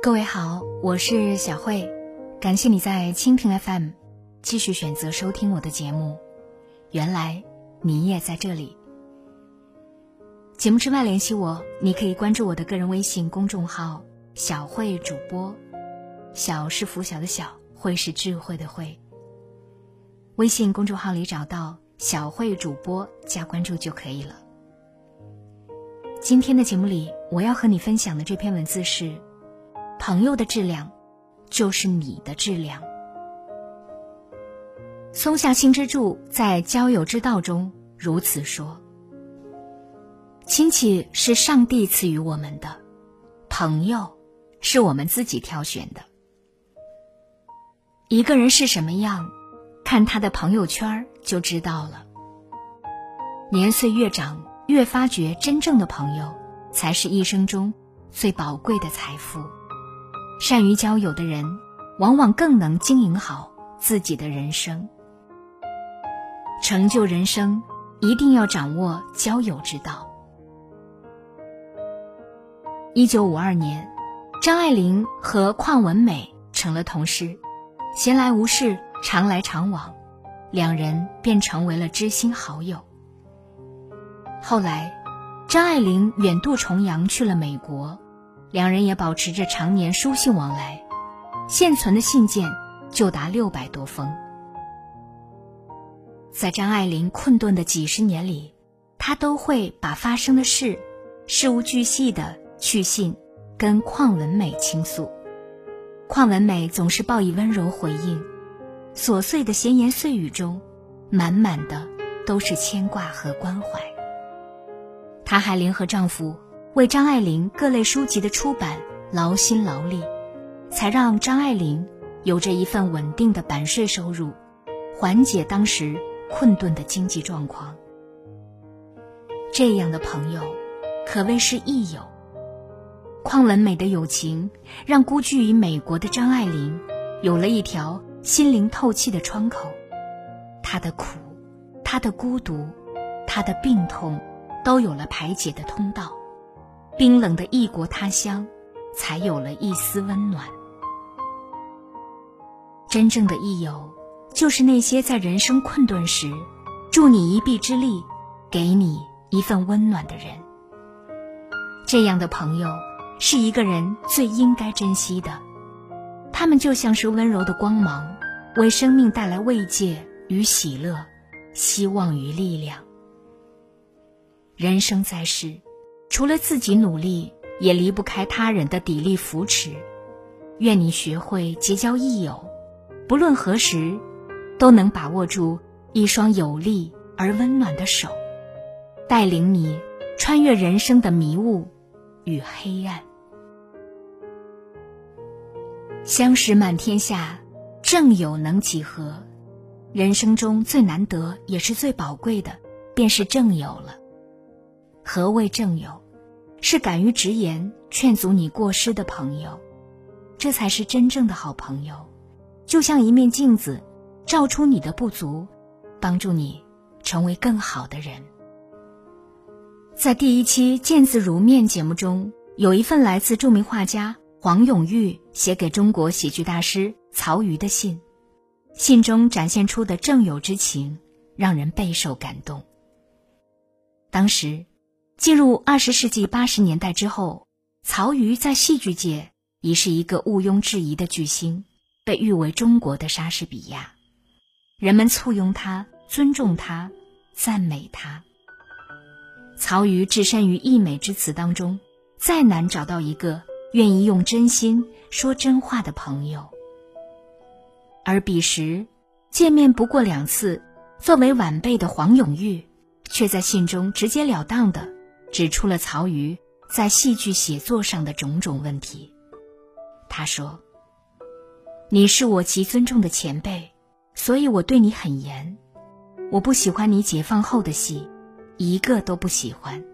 各位好，我是小慧，感谢你在蜻蜓 FM 继续选择收听我的节目。原来你也在这里。节目之外联系我，你可以关注我的个人微信公众号“小慧主播”，小是拂晓的小，慧是智慧的慧。微信公众号里找到“小慧主播”加关注就可以了。今天的节目里，我要和你分享的这篇文字是：朋友的质量，就是你的质量。松下幸之助在《交友之道》中如此说：“亲戚是上帝赐予我们的，朋友是我们自己挑选的。一个人是什么样，看他的朋友圈就知道了。年岁越长。”越发觉，真正的朋友才是一生中最宝贵的财富。善于交友的人，往往更能经营好自己的人生。成就人生，一定要掌握交友之道。一九五二年，张爱玲和邝文美成了同事，闲来无事，常来常往，两人便成为了知心好友。后来，张爱玲远渡重洋去了美国，两人也保持着常年书信往来，现存的信件就达六百多封。在张爱玲困顿的几十年里，她都会把发生的事，事无巨细的去信，跟邝文美倾诉。邝文美总是报以温柔回应，琐碎的闲言碎语中，满满的都是牵挂和关怀。她还联合丈夫为张爱玲各类书籍的出版劳心劳力，才让张爱玲有着一份稳定的版税收入，缓解当时困顿的经济状况。这样的朋友，可谓是益友。邝文美的友情，让孤居于美国的张爱玲有了一条心灵透气的窗口。她的苦，她的孤独，她的病痛。都有了排解的通道，冰冷的异国他乡，才有了一丝温暖。真正的益友，就是那些在人生困顿时，助你一臂之力，给你一份温暖的人。这样的朋友，是一个人最应该珍惜的。他们就像是温柔的光芒，为生命带来慰藉与喜乐，希望与力量。人生在世，除了自己努力，也离不开他人的砥砺扶持。愿你学会结交益友，不论何时，都能把握住一双有力而温暖的手，带领你穿越人生的迷雾与黑暗。相识满天下，正友能几何？人生中最难得也是最宝贵的，便是正友了。何谓正友？是敢于直言、劝阻你过失的朋友，这才是真正的好朋友。就像一面镜子，照出你的不足，帮助你成为更好的人。在第一期《见字如面》节目中，有一份来自著名画家黄永玉写给中国喜剧大师曹禺的信，信中展现出的正友之情，让人备受感动。当时。进入二十世纪八十年代之后，曹禺在戏剧界已是一个毋庸置疑的巨星，被誉为中国的莎士比亚。人们簇拥他，尊重他，赞美他。曹禺置身于溢美之词当中，再难找到一个愿意用真心说真话的朋友。而彼时见面不过两次，作为晚辈的黄永玉，却在信中直截了当的。指出了曹禺在戏剧写作上的种种问题。他说：“你是我极尊重的前辈，所以我对你很严。我不喜欢你解放后的戏，一个都不喜欢。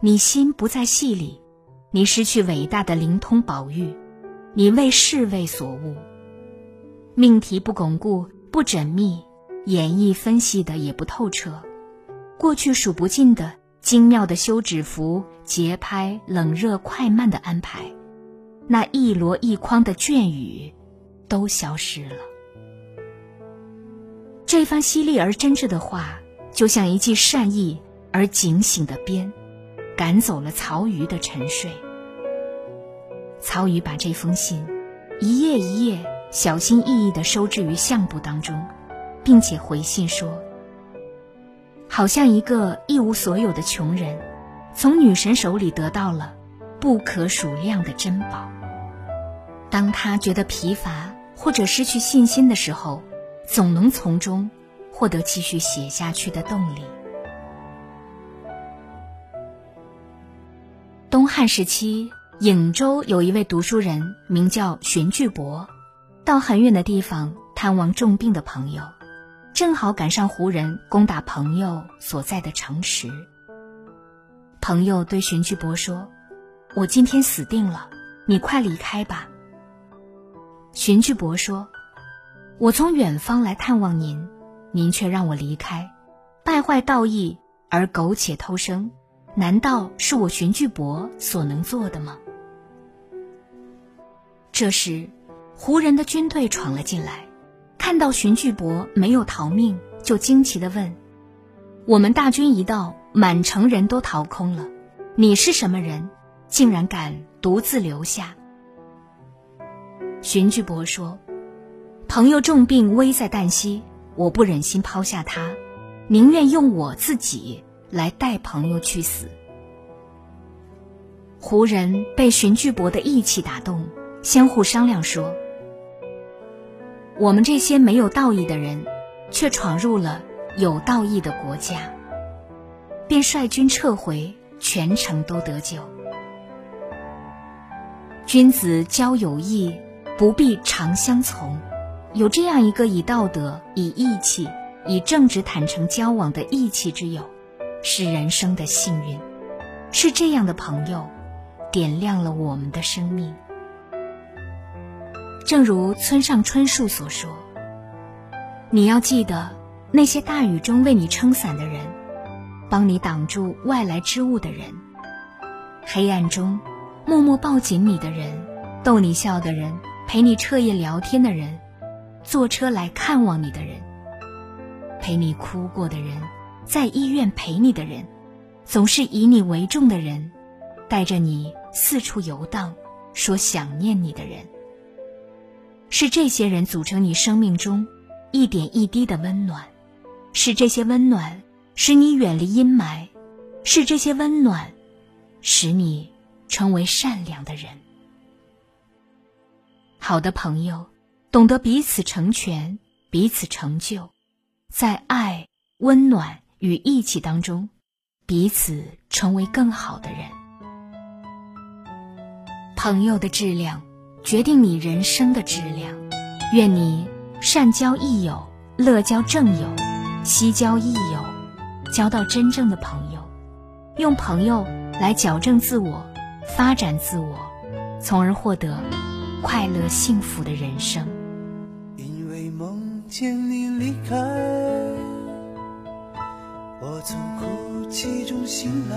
你心不在戏里，你失去伟大的灵通宝玉，你为侍卫所误，命题不巩固、不缜密，演绎分析的也不透彻，过去数不尽的。”精妙的休止符、节拍、冷热快慢的安排，那一箩一筐的眷语都消失了。这番犀利而真挚的话，就像一记善意而警醒的鞭，赶走了曹禺的沉睡。曹禺把这封信一页一页小心翼翼地收置于相簿当中，并且回信说：“好像一个一无所有的穷人，从女神手里得到了不可数量的珍宝。当他觉得疲乏或者失去信心的时候。”总能从中获得继续写下去的动力。东汉时期，颍州有一位读书人，名叫荀巨伯，到很远的地方探望重病的朋友，正好赶上胡人攻打朋友所在的城池。朋友对荀巨伯说：“我今天死定了，你快离开吧。”荀巨伯说。我从远方来探望您，您却让我离开，败坏道义而苟且偷生，难道是我荀巨伯所能做的吗？这时，胡人的军队闯了进来，看到荀巨伯没有逃命，就惊奇的问：“我们大军一到，满城人都逃空了，你是什么人，竟然敢独自留下？”荀巨伯说。朋友重病，危在旦夕，我不忍心抛下他，宁愿用我自己来带朋友去死。胡人被荀巨伯的义气打动，相互商量说：“我们这些没有道义的人，却闯入了有道义的国家，便率军撤回，全城都得救。君子交友义，不必常相从。”有这样一个以道德、以义气、以正直坦诚交往的义气之友，是人生的幸运。是这样的朋友，点亮了我们的生命。正如村上春树所说：“你要记得，那些大雨中为你撑伞的人，帮你挡住外来之物的人，黑暗中默默抱紧你的人，逗你笑的人，陪你彻夜聊天的人。”坐车来看望你的人，陪你哭过的人，在医院陪你的人，总是以你为重的人，带着你四处游荡，说想念你的人，是这些人组成你生命中一点一滴的温暖，是这些温暖使你远离阴霾，是这些温暖使你成为善良的人。好的朋友。懂得彼此成全，彼此成就，在爱、温暖与义气当中，彼此成为更好的人。朋友的质量决定你人生的质量。愿你善交益友，乐交正友，惜交益友，交到真正的朋友，用朋友来矫正自我，发展自我，从而获得快乐幸福的人生。因为梦见你离开，我从哭泣中醒来，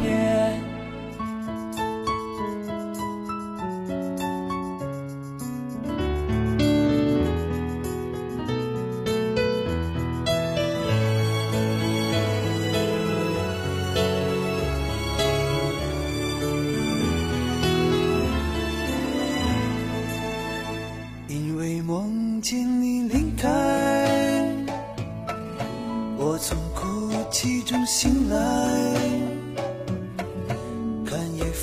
边。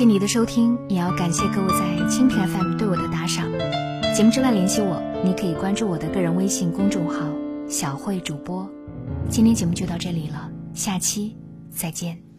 谢你的收听，也要感谢各位在蜻蜓 FM 对我的打赏。节目之外联系我，你可以关注我的个人微信公众号“小慧主播”。今天节目就到这里了，下期再见。